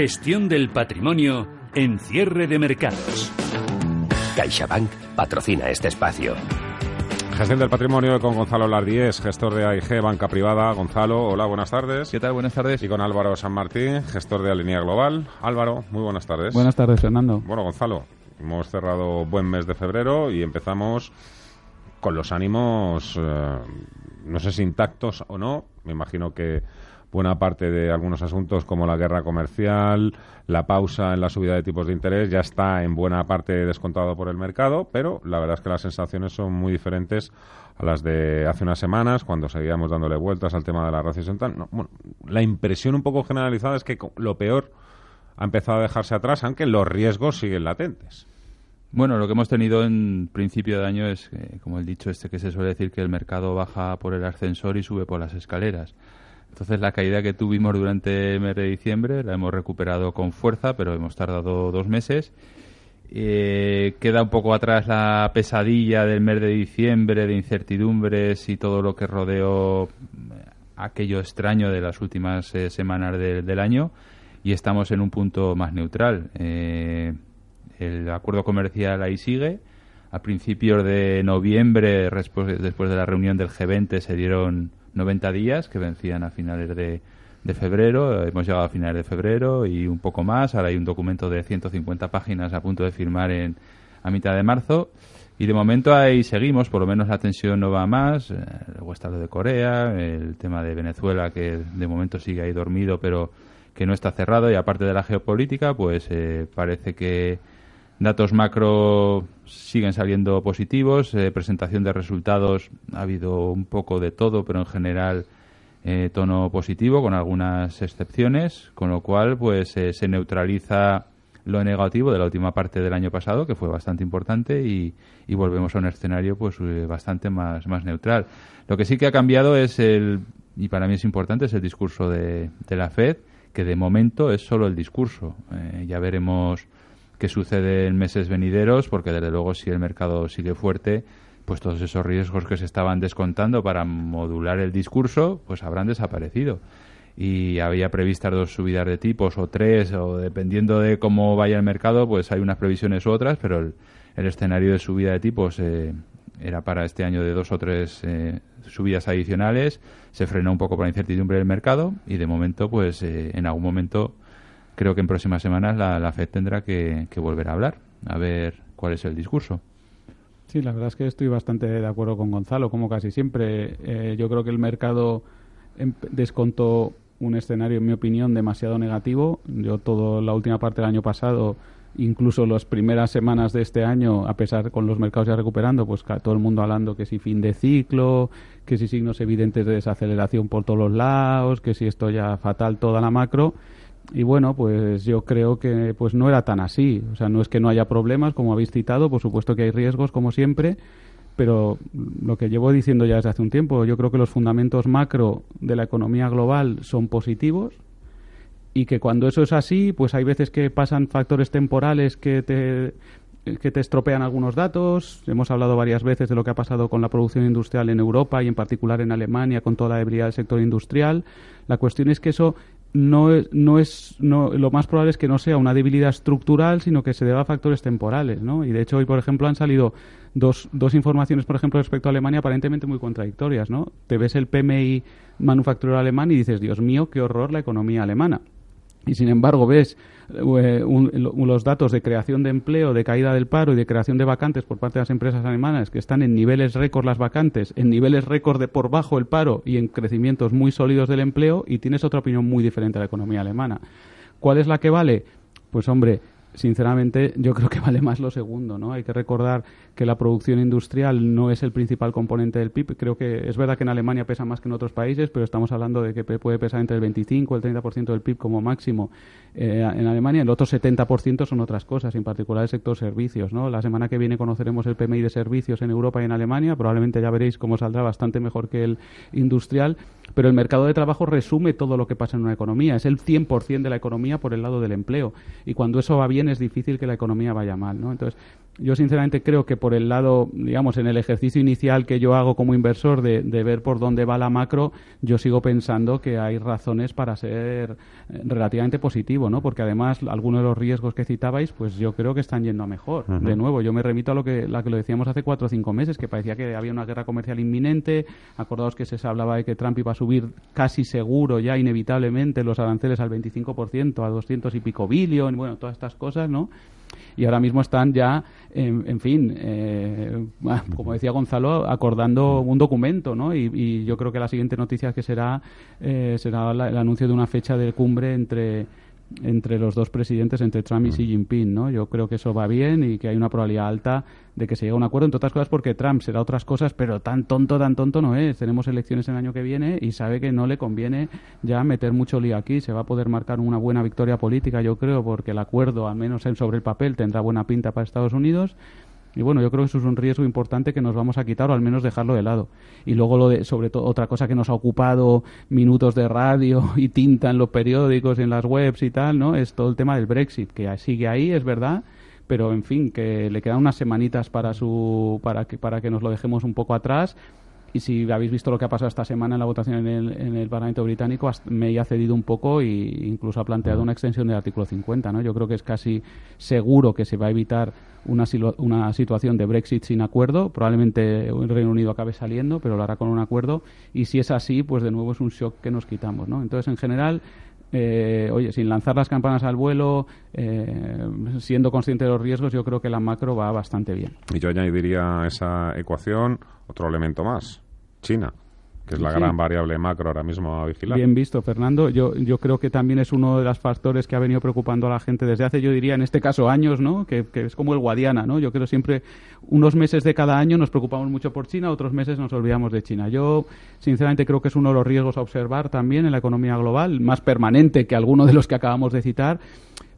Gestión del patrimonio en cierre de mercados. CaixaBank patrocina este espacio. Gestión del patrimonio con Gonzalo Lardíez, gestor de AIG Banca Privada. Gonzalo, hola, buenas tardes. ¿Qué tal? Buenas tardes. Y con Álvaro San Martín, gestor de Alinea Global. Álvaro, muy buenas tardes. Buenas tardes, Fernando. Bueno, Gonzalo, hemos cerrado buen mes de febrero y empezamos con los ánimos, eh, no sé si intactos o no. Me imagino que buena parte de algunos asuntos como la guerra comercial, la pausa en la subida de tipos de interés ya está en buena parte descontado por el mercado, pero la verdad es que las sensaciones son muy diferentes a las de hace unas semanas cuando seguíamos dándole vueltas al tema de la recesión. No, la impresión un poco generalizada es que lo peor ha empezado a dejarse atrás, aunque los riesgos siguen latentes. Bueno, lo que hemos tenido en principio de año es, eh, como el dicho este que se suele decir, que el mercado baja por el ascensor y sube por las escaleras. Entonces la caída que tuvimos durante el mes de diciembre la hemos recuperado con fuerza, pero hemos tardado dos meses. Eh, queda un poco atrás la pesadilla del mes de diciembre, de incertidumbres y todo lo que rodeó aquello extraño de las últimas eh, semanas de, del año y estamos en un punto más neutral. Eh, el acuerdo comercial ahí sigue. A principios de noviembre, después de la reunión del G20, se dieron 90 días que vencían a finales de, de, febrero. Hemos llegado a finales de febrero y un poco más. Ahora hay un documento de 150 páginas a punto de firmar en, a mitad de marzo. Y de momento ahí seguimos, por lo menos la tensión no va más. Luego está lo de Corea, el tema de Venezuela, que de momento sigue ahí dormido, pero que no está cerrado. Y aparte de la geopolítica, pues eh, parece que datos macro siguen saliendo positivos. Eh, presentación de resultados ha habido un poco de todo, pero en general eh, tono positivo, con algunas excepciones, con lo cual pues eh, se neutraliza lo negativo de la última parte del año pasado, que fue bastante importante, y, y volvemos a un escenario pues bastante más, más neutral. Lo que sí que ha cambiado es el, y para mí es importante, es el discurso de, de la Fed, que de momento es solo el discurso. ya veremos qué sucede en meses venideros, porque desde luego si el mercado sigue fuerte, pues todos esos riesgos que se estaban descontando para modular el discurso, pues habrán desaparecido. Y había previstas dos subidas de tipos o tres, o dependiendo de cómo vaya el mercado, pues hay unas previsiones u otras, pero el, escenario de subida de tipos eh, era para este año de dos o tres eh, subidas adicionales. Se frenó un poco por la incertidumbre del mercado y de momento, pues eh, en algún momento creo que en próximas semanas la, la FED tendrá que, volver a hablar, a ver cuál es el discurso. Sí, la verdad es que estoy bastante de acuerdo con Gonzalo, como casi siempre. Eh, yo creo que el mercado descontó un escenario, en mi opinión, demasiado negativo. Yo toda la última parte del año pasado, incluso las primeras semanas de este año, a pesar con los mercados ya recuperando, pues todo el mundo hablando que si fin de ciclo, que si signos evidentes de desaceleración por todos los lados, que si esto ya fatal toda la macro y bueno, pues yo creo que pues no era tan así. O sea, no es que no haya problemas, como habéis citado, por supuesto que hay riesgos, como siempre, pero lo que llevo diciendo ya desde hace un tiempo, yo creo que los fundamentos macro de la economía global son positivos y que cuando eso es así, pues hay veces que pasan factores temporales que te que te estropean algunos datos. Hemos hablado varias veces de lo que ha pasado con la producción industrial en Europa y en particular en Alemania con toda la debilidad del sector industrial. La cuestión es que eso no es, no es no, lo más probable es que no sea una debilidad estructural, sino que se deba a factores temporales, ¿no? Y de hecho hoy, por ejemplo, han salido dos, dos informaciones, por ejemplo, respecto a Alemania aparentemente muy contradictorias, ¿no? Te ves el PMI manufacturero alemán y dices, Dios mío, qué horror la economía alemana. Y sin embargo ves un, los datos de creación de empleo, de caída del paro y de creación de vacantes por parte de las empresas alemanas que están en niveles récord las vacantes, en niveles récord de por bajo el paro y en crecimientos muy sólidos del empleo y tienes otra opinión muy diferente de la economía alemana. ¿Cuál es la que vale? Pues hombre, sinceramente, yo creo que vale más lo segundo, ¿no? Hay que recordar que la producción industrial no es el principal componente del PIB. Creo que es verdad que en Alemania pesa más que en otros países, pero estamos hablando de que puede pesar entre el 25 y el 30% del PIB como máximo eh, en Alemania. El otro 70% son otras cosas, en particular el sector servicios, ¿no? La semana que viene conoceremos el PMI de servicios en Europa y en Alemania. Probablemente ya veréis cómo saldrá bastante mejor que el industrial. Pero el mercado de trabajo resume todo lo que pasa en una economía. Es el 100% de la economía por el lado del empleo. Y cuando eso va bien es difícil que la economía vaya mal, ¿no? Entonces, yo sinceramente creo que por el lado, digamos, en el ejercicio inicial que yo hago como inversor de, ver por dónde va la macro, yo sigo pensando que hay razones para ser eh, relativamente positivo, ¿no? Porque además algunos de los riesgos que citabais, pues yo creo que están yendo a mejor. De nuevo, yo me remito a lo que, la que lo decíamos hace cuatro o cinco meses, que parecía que había una guerra comercial inminente. Acordaos que se hablaba de que Trump iba a subir casi seguro ya inevitablemente los aranceles al 25%, a 200 y pico billón, bueno, todas estas cosas, ¿no? Y ahora mismo están ya, en, fin, eh, como decía Gonzalo, acordando un documento, ¿no? Y, yo creo que la siguiente noticia que será eh, será el anuncio de una fecha de cumbre entre entre los dos presidentes, entre Trump y Xi Jinping, ¿no? Yo creo que eso va bien y que hay una probabilidad alta de que se llegue a un acuerdo, entre otras cosas porque Trump será otras cosas, pero tan tonto, tan tonto no es. Tenemos elecciones el año que viene y sabe que no le conviene ya meter mucho lío aquí. Se va a poder marcar una buena victoria política, yo creo, porque el acuerdo, al menos sobre el papel, tendrá buena pinta para Estados Unidos y bueno, yo creo que eso es un riesgo importante que nos vamos a quitar o al menos dejarlo de lado. Y luego, lo de, sobre todo, otra cosa que nos ha ocupado minutos de radio y tinta en los periódicos y en las webs y tal, ¿no? Es todo el tema del Brexit, que sigue ahí, es verdad, pero en fin, que le quedan unas semanitas para, su, para, que, para que nos lo dejemos un poco atrás y si habéis visto lo que ha pasado esta semana en la votación en el, Parlamento británico, me ha cedido un poco e incluso ha planteado una extensión del artículo 50. ¿no? Yo creo que es casi seguro que se va a evitar una, una situación de Brexit sin acuerdo. Probablemente el Reino Unido acabe saliendo, pero lo hará con un acuerdo. Y si es así, pues de nuevo es un shock que nos quitamos. ¿no? Entonces, en general, eh, oye, sin lanzar las campanas al vuelo, eh, siendo consciente de los riesgos, yo creo que la macro va bastante bien. Y yo añadiría a esa ecuación otro elemento más, China que es la gran variable macro ahora mismo a vigilar. Bien visto, Fernando. Yo, yo creo que también es uno de los factores que ha venido preocupando a la gente desde hace, yo diría, en este caso años, ¿no? Que, es como el Guadiana, ¿no? Yo creo siempre unos meses de cada año nos preocupamos mucho por China, otros meses nos olvidamos de China. Yo, sinceramente, creo que es uno de los riesgos a observar también en la economía global, más permanente que alguno de los que acabamos de citar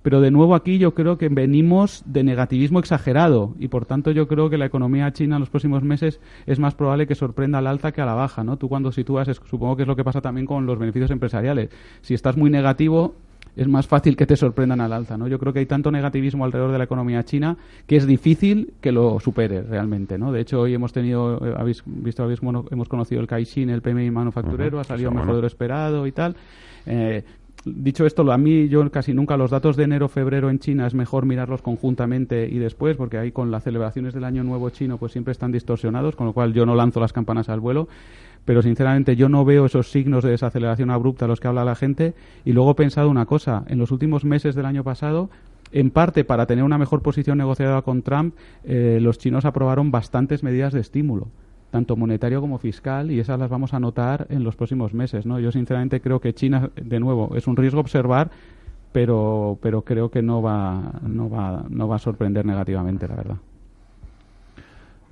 pero de nuevo aquí yo creo que venimos de negativismo exagerado y por tanto yo creo que la economía china en los próximos meses es más probable que sorprenda al alta que a la baja, ¿no? Tú cuando sitúas, supongo que es lo que pasa también con los beneficios empresariales. Si estás muy negativo, es más fácil que te sorprendan al alza, ¿no? Yo creo que hay tanto negativismo alrededor de la economía china que es difícil que lo supere realmente, ¿no? De hecho, hoy hemos tenido, eh, habéis visto, habéis, hemos conocido el Caixin, el PMI manufacturero, ha salido mejor de lo esperado y tal. Eh, dicho esto, a mí yo casi nunca los datos de enero-febrero en China es mejor mirarlos conjuntamente y después, porque ahí con las celebraciones del Año Nuevo chino pues siempre están distorsionados, con lo cual yo no lanzo las campanas al vuelo. Pero sinceramente yo no veo esos signos de desaceleración abrupta a los que habla la gente. Y luego he pensado una cosa, en los últimos meses del año pasado en parte para tener una mejor posición negociada con Trump, eh, los chinos aprobaron bastantes medidas de estímulo tanto monetario como fiscal, y esas las vamos a notar en los próximos meses. ¿no? Yo sinceramente creo que China, de nuevo, es un riesgo observar, pero, pero creo que no va, no, va, no va a sorprender negativamente, la verdad.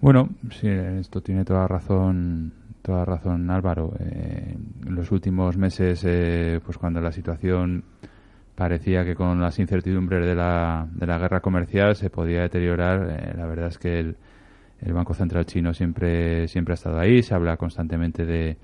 Bueno, sí, esto tiene toda razón toda razón Álvaro. Eh, en los últimos meses, eh, pues cuando la situación parecía que con las incertidumbres de la, de la guerra comercial se podía deteriorar, eh, la verdad es que el, el Banco Central chino siempre, siempre ha estado ahí, se habla constantemente de,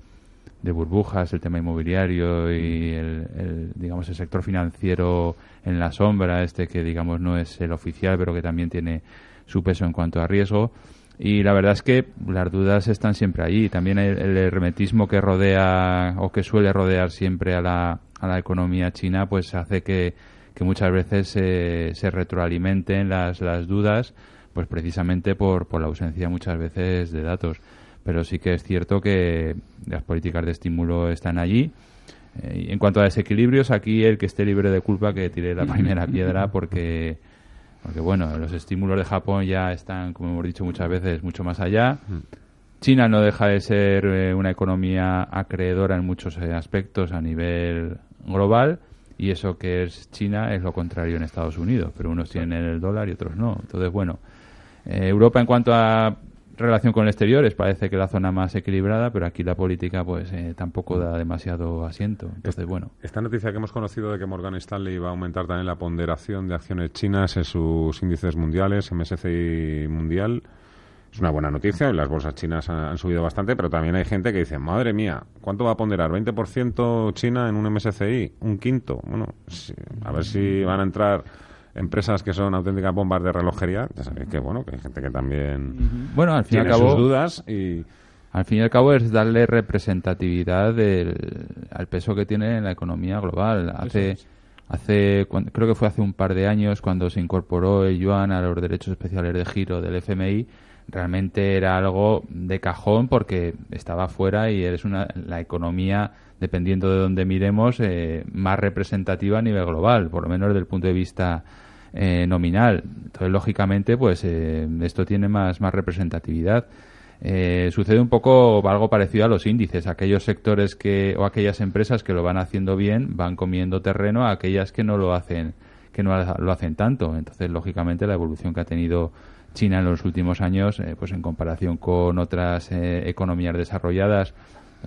burbujas, el tema inmobiliario y el, digamos el sector financiero en la sombra, este que digamos no es el oficial, pero que también tiene su peso en cuanto a riesgo. Y la verdad es que las dudas están siempre ahí. También el, el hermetismo que rodea o que suele rodear siempre a la, a la economía china, pues hace que, que muchas veces se, se retroalimenten las, las dudas pues precisamente por, por la ausencia muchas veces de datos. Pero sí que es cierto que las políticas de estímulo están allí. Eh, en cuanto a desequilibrios, aquí el que esté libre de culpa que tire la primera piedra porque, porque bueno, los estímulos de Japón ya están, como hemos dicho muchas veces, mucho más allá. China no deja de ser eh, una economía acreedora en muchos eh, aspectos a nivel global y eso que es China es lo contrario en Estados Unidos, pero unos tienen el dólar y otros no. Entonces, bueno, eh, Europa en cuanto a relación con el exterior es parece que la zona más equilibrada, pero aquí la política pues eh, tampoco da demasiado asiento. Entonces, bueno. Esta noticia que hemos conocido de que Morgan Stanley va a aumentar también la ponderación de acciones chinas en sus índices mundiales, MSCI mundial, es una buena noticia. Las bolsas chinas han, han subido bastante, pero también hay gente que dice, madre mía, ¿cuánto va a ponderar? ¿20% China en un MSCI? ¿Un quinto? Bueno, sí, a ver si van a entrar empresas que son auténticas bombas de relojería. Ya sabéis que, bueno, que hay gente que también Bueno, al fin y al tiene cabo... sus dudas y... Al fin y al cabo es darle representatividad del- al peso que tiene en la economía global. Hace, hace cuan- creo que fue hace un par de años cuando se incorporó el yuan a los derechos especiales de giro del FMI, realmente era algo de cajón porque estaba fuera y es una, la economía, dependiendo de donde miremos, eh, más representativa a nivel global, por lo menos desde el punto de vista eh, nominal. Entonces, lógicamente, pues eh, esto tiene más, más representatividad. Eh, sucede un poco algo parecido a los índices. Aquellos sectores que o aquellas empresas que lo van haciendo bien van comiendo terreno a aquellas que no lo hacen que no lo hacen tanto. Entonces, lógicamente, la evolución que ha tenido China en los últimos años, eh, pues en comparación con otras eh, economías desarrolladas,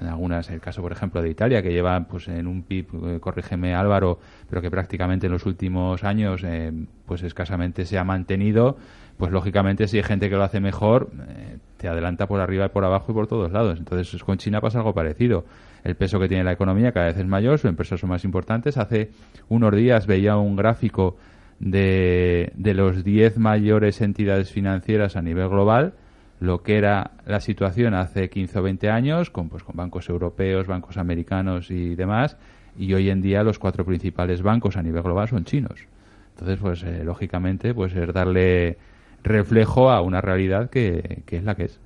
en algunas, el caso, por ejemplo, de Italia, que lleva pues en un PIB, eh, corrígeme Álvaro, pero que prácticamente en los últimos años eh, pues escasamente se ha mantenido, pues lógicamente si hay gente que lo hace mejor, eh, te adelanta por arriba y por abajo y por todos lados. Entonces con China pasa algo parecido. El peso que tiene la economía cada vez es mayor, sus empresas son más importantes. Hace unos días veía un gráfico de, de los 10 mayores entidades financieras a nivel global, lo que era la situación hace 15 o 20 años, con, pues, con bancos europeos, bancos americanos y demás, y hoy en día los cuatro principales bancos a nivel global son chinos. Entonces, pues eh, lógicamente, pues es darle reflejo a una realidad que, que es la que es.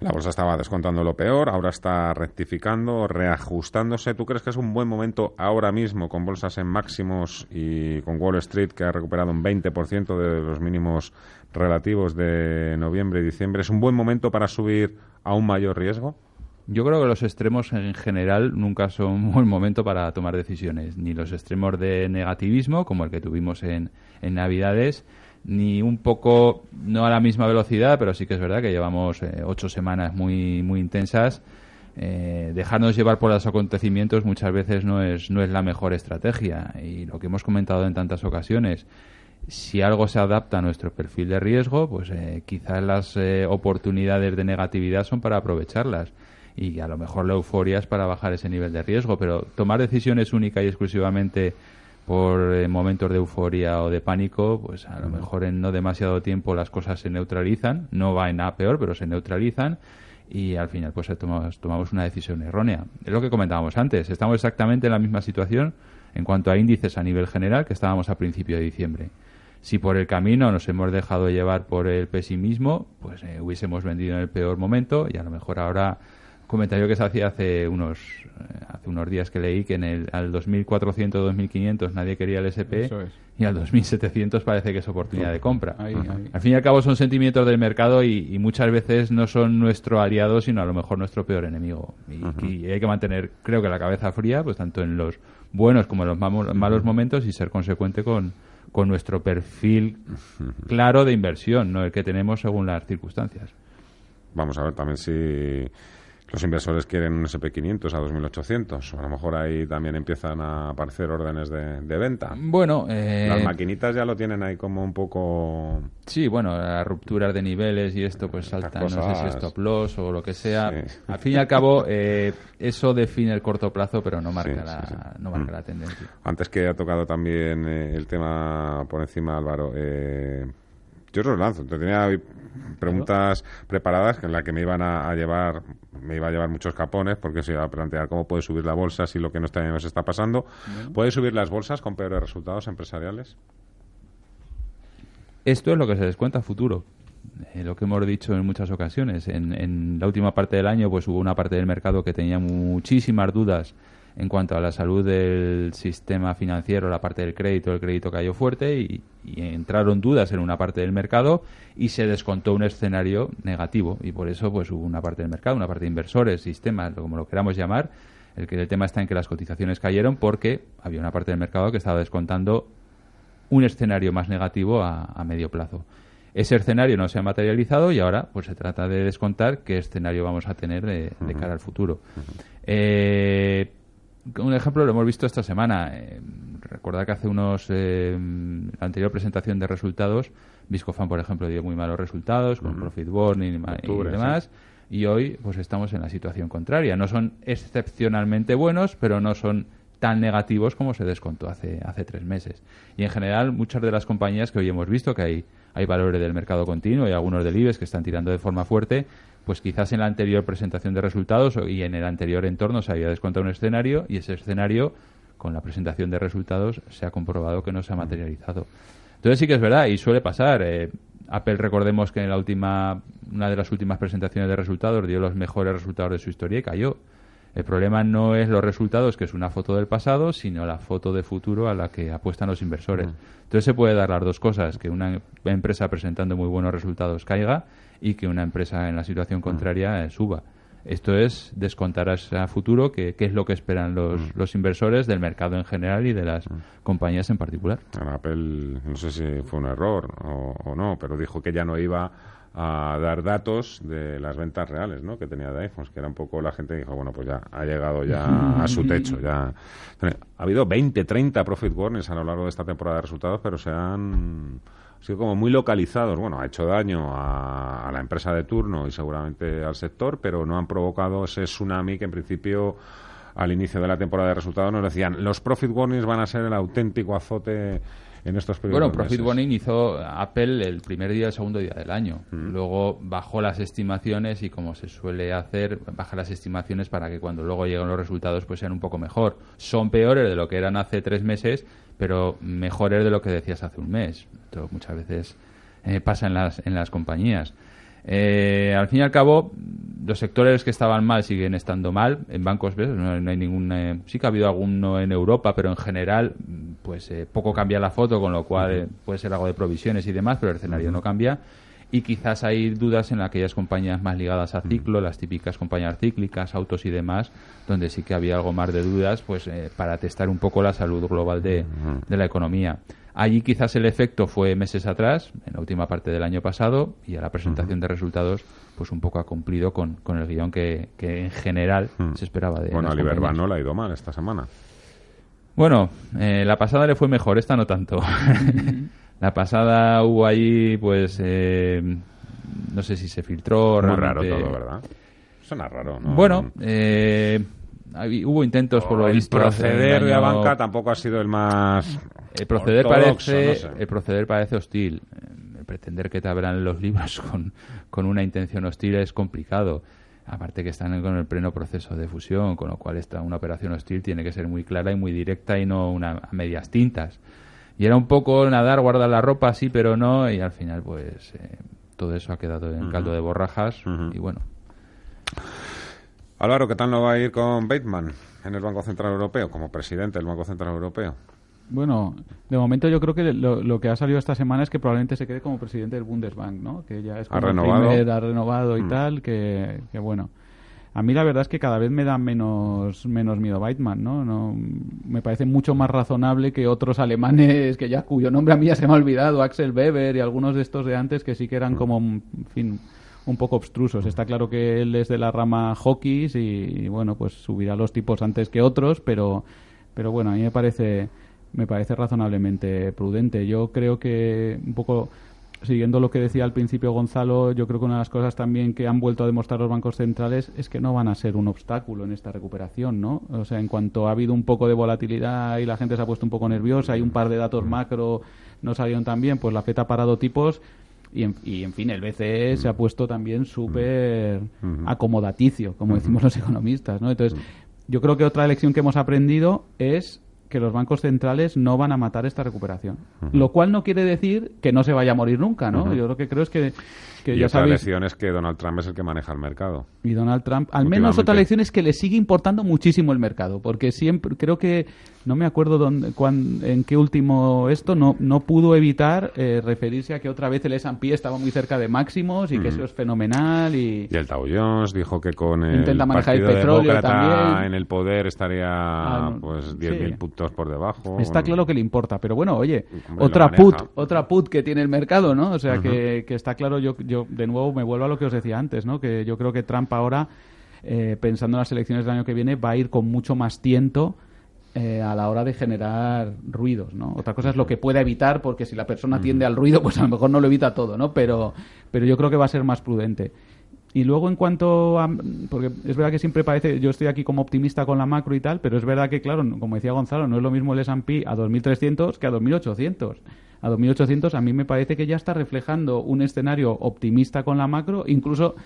La bolsa estaba descontando lo peor, ahora está rectificando, reajustándose. ¿Tú crees que es un buen momento ahora mismo con bolsas en máximos y con Wall Street que ha recuperado un 20% de los mínimos relativos de noviembre y diciembre? ¿Es un buen momento para subir a un mayor riesgo? Yo creo que los extremos en general nunca son un buen momento para tomar decisiones, ni los extremos de negativismo, como el que tuvimos en, en Navidades, ni un poco, no a la misma velocidad, pero sí que es verdad que llevamos eh, ocho semanas muy, muy intensas. Eh, dejarnos llevar por los acontecimientos muchas veces no es, no es la mejor estrategia. Y lo que hemos comentado en tantas ocasiones, si algo se adapta a nuestro perfil de riesgo, pues eh, quizás las oportunidades de negatividad son para aprovecharlas. Y a lo mejor la euforia es para bajar ese nivel de riesgo, pero tomar decisiones única y exclusivamente por eh, momentos de euforia o de pánico, pues a lo mejor en no demasiado tiempo las cosas se neutralizan, no va en nada peor, pero se neutralizan y al final pues tomamos, tomamos una decisión errónea. Es lo que comentábamos antes, estamos exactamente en la misma situación en cuanto a índices a nivel general que estábamos a principio de diciembre. Si por el camino nos hemos dejado llevar por el pesimismo, pues eh, hubiésemos vendido en el peor momento y a lo mejor ahora comentario que se hacía hace unos eh, hace unos días que leí que en el al 2400 2500 nadie quería el SP Eso es. y al 2700 parece que es oportunidad de compra. Ahí, ahí. Al fin y al cabo son sentimientos del mercado y, y muchas veces no son nuestro aliado, sino a lo mejor nuestro peor enemigo. Y, y hay que mantener, creo que la cabeza fría, pues tanto en los buenos como en los mamo- malos momentos y ser consecuente con, con nuestro perfil claro de inversión, no el que tenemos según las circunstancias. Vamos a ver también si los inversores quieren un SP500 a 2800. A lo mejor ahí también empiezan a aparecer órdenes de, de venta. Bueno, eh, Las maquinitas ya lo tienen ahí como un poco... Sí, bueno, las rupturas de niveles y esto pues salta, no sé si cosas- stop loss o lo que sea. Sí. Al fin y al cabo, eh, eso define el corto plazo, pero no marca, Sí, la, sí. No marca Mm. la tendencia. Antes que ha tocado también eh, el tema por encima, Álvaro, eh, yo os lo lanzo. Te tenía preguntas preparadas en las que me iban a, a llevar me iba a llevar muchos capones porque se iba a plantear cómo puede subir la bolsa si lo que no está, nos está pasando. ¿Puede subir las bolsas con peores resultados empresariales? Esto es lo que se descuenta a futuro. Eh, lo que hemos dicho en muchas ocasiones. En, en la última parte del año, pues hubo una parte del mercado que tenía muchísimas dudas en cuanto a la salud del sistema financiero, la parte del crédito, el crédito cayó fuerte y, y entraron dudas en una parte del mercado y se descontó un escenario negativo y por eso pues hubo una parte del mercado, una parte de inversores, sistemas, como lo queramos llamar, El, que, el tema está en que las cotizaciones cayeron porque había una parte del mercado que estaba descontando un escenario más negativo a, a medio plazo. Ese escenario no se ha materializado y ahora pues se trata de descontar qué escenario vamos a tener de, de cara al futuro. Eh, un ejemplo lo hemos visto esta semana. Eh, recordad que hace unos. Eh, la anterior presentación de resultados, Viscofan, por ejemplo, dio muy malos resultados con Profit Warning y, demás. Y hoy, pues estamos en la situación contraria. No son excepcionalmente buenos, pero no son tan negativos como se descontó hace, hace tres meses. Y en general, muchas de las compañías que hoy hemos visto, que hay, hay valores del mercado continuo y algunos del IBEX que están tirando de forma fuerte, pues quizás en la anterior presentación de resultados y en el anterior entorno se había descontado un escenario y ese escenario, con la presentación de resultados, se ha comprobado que no se ha materializado. Entonces sí que es verdad y suele pasar. eh, Apple, recordemos que en la última, una de las últimas presentaciones de resultados dio los mejores resultados de su historia y cayó. El problema no es los resultados, que es una foto del pasado, sino la foto de futuro a la que apuestan los inversores. Entonces se puede dar las dos cosas, que una em- empresa presentando muy buenos resultados caiga y que una empresa en la situación contraria eh, suba. Esto es descontar a, futuro qué qué es lo que esperan los, los inversores del mercado en general y de las compañías en particular. Apple, no sé si fue un error o, o no, pero dijo que ya no iba a dar datos de las ventas reales ¿no? que tenía de iPhones, que era un poco la gente que dijo, bueno, pues ya ha llegado ya a su techo. ya Ha habido 20, 30 profit warnings a lo largo de esta temporada de resultados, pero se han sido como muy localizados. Bueno, ha hecho daño a, a la empresa de turno y seguramente al sector, pero no han provocado ese tsunami que en principio al inicio de la temporada de resultados nos decían los profit warnings van a ser el auténtico azote en estos primeros Bueno, Profit meses. Warning hizo Apple el primer día el segundo día del año. Luego bajó las estimaciones y como se suele hacer, baja las estimaciones para que cuando luego lleguen los resultados pues sean un poco mejor. Son peores de lo que eran hace tres meses, pero mejores de lo que decías hace un mes. Esto muchas veces eh, pasa en las, en las compañías. Eh, al fin y al cabo, los sectores que estaban mal siguen estando mal. En bancos, ¿ves? No, no hay ningún. eh, sí que ha habido alguno en Europa, pero en general, pues eh, poco cambia la foto, con lo cual eh, puede ser algo de provisiones y demás, pero el escenario no cambia. Y quizás hay dudas en aquellas compañías más ligadas a ciclo, las típicas compañías cíclicas, autos y demás, donde sí que había algo más de dudas, pues eh, para testar un poco la salud global de, de la economía. Allí quizás el efecto fue meses atrás, en la última parte del año pasado, y a la presentación de resultados, pues un poco ha cumplido con, con el guion que, que en general se esperaba de Bueno, a no le ha ido mal esta semana. Bueno, eh, la pasada le fue mejor, esta no tanto. la pasada hubo ahí, pues, eh, no sé si se filtró. Muy raro todo, ¿verdad? Suena raro, ¿no? Bueno, eh, hubo intentos por lo el visto. proceder de la banca tampoco ha sido el más El proceder parece, no sé. el proceder parece hostil. Eh, El pretender que te abran los libros con, con una intención hostil es complicado. Aparte que están con el pleno proceso de fusión, con lo cual esta, una operación hostil tiene que ser muy clara y muy directa y no una, a medias tintas. Y era un poco nadar, guardar la ropa, sí, pero no, y al final pues eh, todo eso ha quedado en caldo de borrajas y bueno, Álvaro, ¿qué tal no va a ir con Bateman en el Banco Central Europeo, como presidente del Banco Central Europeo? Bueno, de momento yo creo que lo, lo que ha salido esta semana es que probablemente se quede como presidente del Bundesbank, ¿no? Que ya es Ha como el renovado. primer, ha renovado y Mm. tal, que, que bueno. A mí la verdad es que cada vez me da menos, menos miedo Weidmann, ¿no? no Me parece mucho más razonable que otros alemanes que ya cuyo nombre a mí ya se me ha olvidado, Axel Weber y algunos de estos de antes que sí que eran como, en fin, un poco obstrusos. Está claro que él es de la rama hockey y, y, bueno, pues subirá los tipos antes que otros, pero, pero bueno, a mí me parece, me parece razonablemente prudente. Yo creo que un poco siguiendo lo que decía al principio Gonzalo, yo creo que una de las cosas también que han vuelto a demostrar los bancos centrales es que no van a ser un obstáculo en esta recuperación, ¿no? O sea, en cuanto ha habido un poco de volatilidad y la gente se ha puesto un poco nerviosa, hay un par de datos macro no salieron tan bien, pues la FED ha parado tipos y en, y en fin, el BCE se ha puesto también súper acomodaticio, como decimos los economistas, ¿no? Entonces, yo creo que otra lección que hemos aprendido es que los bancos centrales no van a matar esta recuperación. Lo cual no quiere decir que no se vaya a morir nunca, ¿no? Yo lo que creo es que que y ya otra sabéis, lección es que Donald Trump es el que maneja el mercado. y Donald Trump, al menos otra lección es que le sigue importando muchísimo el mercado, porque siempre, creo que, no me acuerdo dónde, cuán- en qué último esto, no, no pudo evitar eh, referirse a que otra vez el S&P estaba muy cerca de máximos y que eso es fenomenal y... Y el Dow Jones dijo que con el Intenta manejar el petróleo también. en el poder estaría Ah, no, pues sí. 10.000 puntos por debajo. Está Bueno, claro que le importa, pero bueno, oye, Hombre, otra put, otra put que tiene el mercado, ¿no? O sea, que, que está claro, yo, yo de nuevo me vuelvo a lo que os decía antes, ¿no? Que yo creo que Trump ahora, eh, pensando en las elecciones del año que viene, va a ir con mucho más tiento eh, a la hora de generar ruidos, ¿no? Otra cosa es lo que pueda evitar, porque si la persona tiende al ruido, pues a lo mejor no lo evita todo, ¿no? Pero, pero yo creo que va a ser más prudente. Y luego en cuanto a... Porque es verdad que siempre parece... Yo estoy aquí como optimista con la macro y tal, pero es verdad que, claro, como decía Gonzalo, no es lo mismo el S&P a 2.300 que a 2.800. A 2.800 a mí me parece que ya está reflejando un escenario optimista con la macro, incluso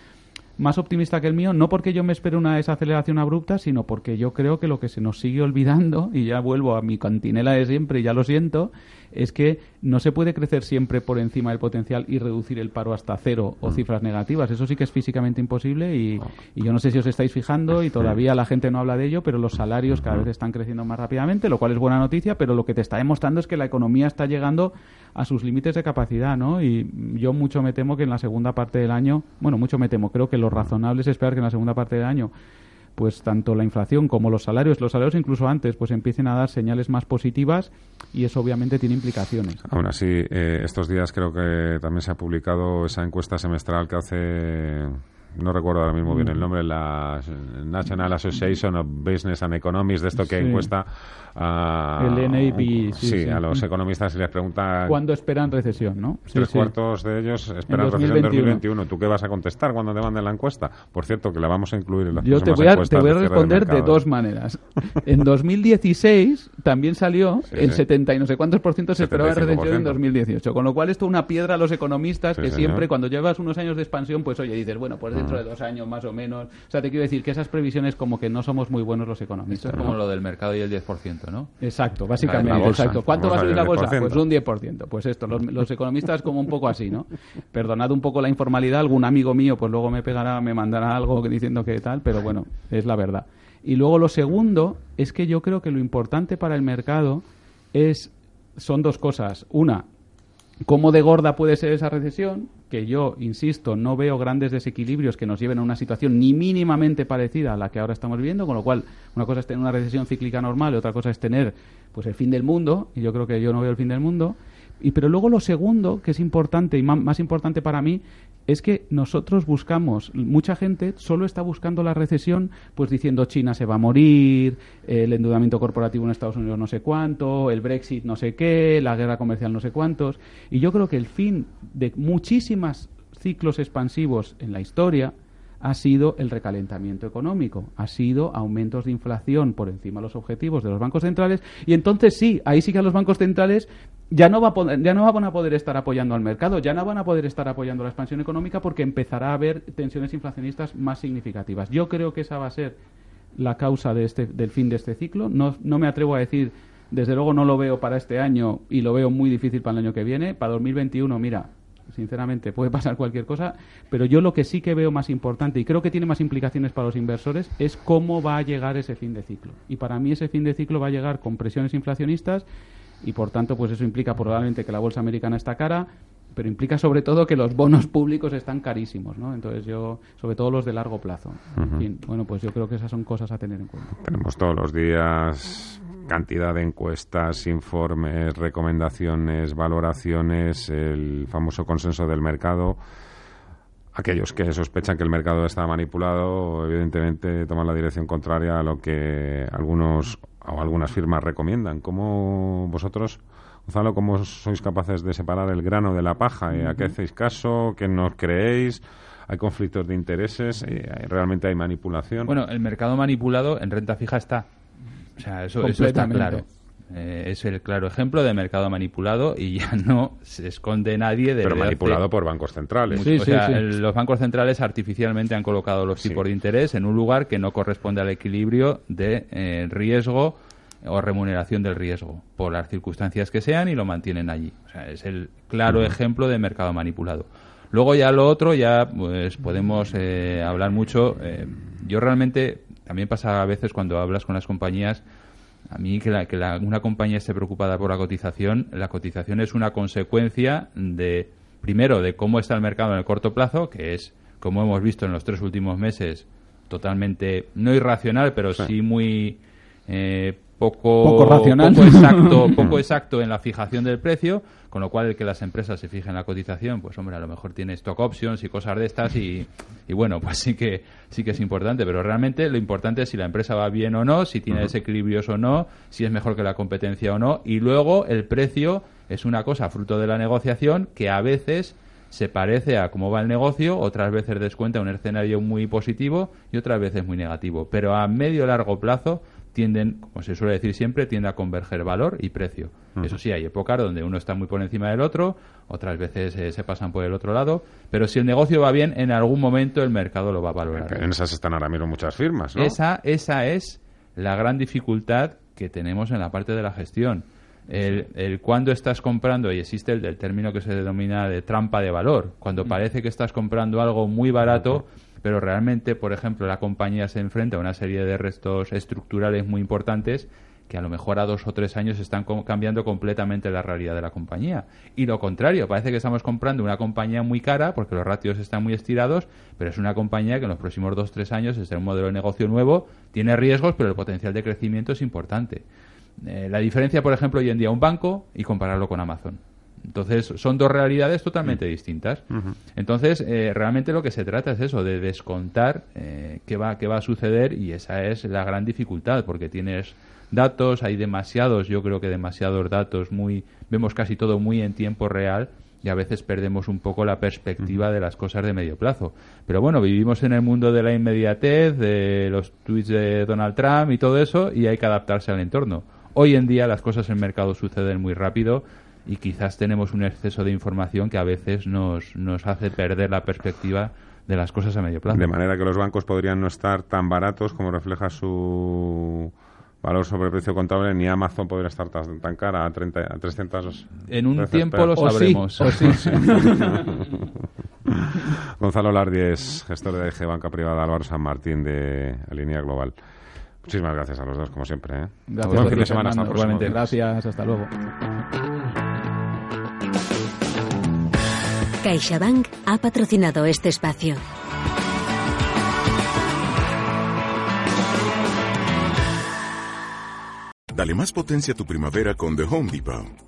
más optimista que el mío, no porque yo me espere una desaceleración abrupta, sino porque yo creo que lo que se nos sigue olvidando, y ya vuelvo a mi cantinela de siempre, y ya lo siento, es que no se puede crecer siempre por encima del potencial y reducir el paro hasta cero o cifras negativas. Eso sí que es físicamente imposible y, y yo no sé si os estáis fijando y todavía la gente no habla de ello, pero los salarios cada vez están creciendo más rápidamente, lo cual es buena noticia, pero lo que te está demostrando es que la economía está llegando a sus límites de capacidad, ¿no? Y yo mucho me temo que en la segunda parte del año, bueno, mucho me temo, creo que lo razonable es esperar que en la segunda parte del año pues tanto la inflación como los salarios, los salarios incluso antes, pues empiecen a dar señales más positivas y eso obviamente tiene implicaciones. Aún así, eh, estos días creo que también se ha publicado esa encuesta semestral que hace, no recuerdo ahora mismo Mm. bien el nombre, la National Association of Business and Economics, de esto que Sí. encuesta a, El NAB, sí, sí. a los economistas y les pregunta ¿Cuándo esperan recesión, no? Tres cuartos de ellos esperan En recesión en 2021. 2021. ¿Tú qué vas a contestar cuando te manden la encuesta? Por cierto, que la vamos a incluir en las Yo te voy a, te voy a de responder de mercado. dos maneras. En 2016 también salió el sí. 70 y no sé cuántos por ciento se esperaba de 75%. recesión en 2018. Con lo cual esto es una piedra a los economistas que señor. siempre cuando llevas unos años de expansión, pues oye, dices, bueno, pues dentro de dos años más o menos. O sea, te quiero decir que esas previsiones como que no somos muy buenos los Esto economistas. es como ¿no? lo del mercado y el 10%, ¿no? Exacto, básicamente. bolsa. Exacto. ¿Cuánto va a subir la bolsa? 10%. Pues un 10%. Pues esto, los, los economistas como un poco así, ¿no? Perdonad un poco la informalidad, algún amigo mío pues luego me pegará, me mandará algo diciendo que tal, pero bueno, es la verdad. Y luego lo segundo es que yo creo que lo importante para el mercado es son dos cosas. Una, cómo de gorda puede ser esa recesión, que yo, insisto, no veo grandes desequilibrios que nos lleven a una situación ni mínimamente parecida a la que ahora estamos viviendo, con lo cual una cosa es tener una recesión cíclica normal y otra cosa es tener pues el fin del mundo, y yo creo que yo no veo el fin del mundo. Y pero luego lo segundo, que es importante y más importante para mí, es que nosotros buscamos, mucha gente solo está buscando la recesión, pues diciendo China se va a morir, el endeudamiento corporativo en Estados Unidos no sé cuánto, el Brexit no sé qué, la guerra comercial no sé cuántos. Y yo creo que el fin de muchísimas ciclos expansivos en la historia ha sido el recalentamiento económico, ha sido aumentos de inflación por encima de los objetivos de los bancos centrales y entonces sí, ahí sí que a los bancos centrales ya no, va a poder- ya no van a poder estar apoyando al mercado, ya no van a poder estar apoyando la expansión económica porque empezará a haber tensiones inflacionistas más significativas. Yo creo que esa va a ser la causa de este, del fin de este ciclo. No, no me atrevo a decir, desde luego no lo veo para este año y lo veo muy difícil para el año que viene. Para 2021, mira, sinceramente puede pasar cualquier cosa, pero yo lo que sí que veo más importante y creo que tiene más implicaciones para los inversores es cómo va a llegar ese fin de ciclo. Y para mí ese fin de ciclo va a llegar con presiones inflacionistas y por tanto pues eso implica probablemente que la bolsa americana está cara, pero implica sobre todo que los bonos públicos están carísimos, ¿no? Entonces yo, sobre todo los de largo plazo. En fin, bueno, pues yo creo que esas son cosas a tener en cuenta. Tenemos todos los días cantidad de encuestas, informes, recomendaciones, valoraciones, el famoso consenso del mercado. Aquellos que sospechan que el mercado está manipulado, evidentemente toman la dirección contraria a lo que algunos o algunas firmas recomiendan. ¿Cómo vosotros, Gonzalo, cómo sois capaces de separar el grano de la paja? ¿Eh? ¿A qué hacéis caso? ¿Qué nos creéis? ¿Hay conflictos de intereses? Eh, ¿Realmente hay manipulación? Bueno, el mercado manipulado en renta fija está. O sea, eso, eso está claro. Eh, es el claro ejemplo de mercado manipulado y ya no se esconde nadie de pero manipulado hace por bancos centrales. Sí, o sí, sea, sí. el- los bancos centrales artificialmente han colocado los Sí. tipos de interés en un lugar que no corresponde al equilibrio de eh, riesgo o remuneración del riesgo por las circunstancias que sean y lo mantienen allí. O sea, es el claro ejemplo de mercado manipulado. Luego ya lo otro, ya pues podemos eh, hablar mucho. Eh, yo realmente, también pasa a veces cuando hablas con las compañías, a mí que, la, que la- una compañía esté preocupada por la cotización, la cotización es una consecuencia de, primero, de cómo está el mercado en el corto plazo, que es, como hemos visto en los tres últimos meses, totalmente, no irracional, pero sí, muy eh, poco, Poco racional. poco exacto, poco exacto en la fijación del precio, con lo cual el que las empresas se fijen en la cotización, pues hombre, a lo mejor tiene stock options y cosas de estas y, y bueno, pues sí que sí que es importante, pero realmente lo importante es si la empresa va bien o no, si tiene desequilibrios o no, si es mejor que la competencia o no, y luego el precio es una cosa fruto de la negociación que a veces se parece a cómo va el negocio, otras veces descuenta un escenario muy positivo y otras veces muy negativo. Pero a medio largo plazo tienden, como se suele decir siempre, tiende a converger valor y precio. Eso sí, hay épocas donde uno está muy por encima del otro, otras veces eh, se pasan por el otro lado, pero si el negocio va bien, en algún momento el mercado lo va a valorar. En esas están ahora mismo muchas firmas, ¿no? Esa, esa es la gran dificultad que tenemos en la parte de la gestión. El, el cuando estás comprando, y existe el del término que se denomina de trampa de valor, cuando parece que estás comprando algo muy barato, pero realmente, por ejemplo, la compañía se enfrenta a una serie de restos estructurales muy importantes que a lo mejor a dos o tres años están cambiando completamente la realidad de la compañía. Y lo contrario, parece que estamos comprando una compañía muy cara porque los ratios están muy estirados, pero es una compañía que en los próximos dos o tres años es un modelo de negocio nuevo, tiene riesgos, pero el potencial de crecimiento es importante. Eh, la diferencia, por ejemplo, hoy en día un banco y compararlo con Amazon. Entonces, son dos realidades totalmente distintas. Entonces, eh, realmente lo que se trata es eso, de descontar eh, qué, va, qué va a suceder y esa es la gran dificultad, porque tienes datos, hay demasiados, yo creo que demasiados datos, muy vemos casi todo muy en tiempo real y a veces perdemos un poco la perspectiva de las cosas de medio plazo. Pero bueno, vivimos en el mundo de la inmediatez, de los tweets de Donald Trump y todo eso, y hay que adaptarse al entorno. Hoy en día las cosas en el mercado suceden muy rápido y quizás tenemos un exceso de información que a veces nos, nos hace perder la perspectiva de las cosas a medio plazo. De manera que los bancos podrían no estar tan baratos como refleja su valor sobre precio contable, ni Amazon podría estar tan, tan cara a, 30, a 300 En un tiempo lo O sí, sabremos. o sí. Gonzalo Lardies, gestor de IG Banca Privada Álvaro San Martín de Línea Global. Muchísimas gracias a los dos, como siempre. ¿eh? Gracias Buen a fin de semana, hasta. Gracias, hasta luego. CaixaBank ha patrocinado este espacio. Dale más potencia a tu primavera con The Home Depot.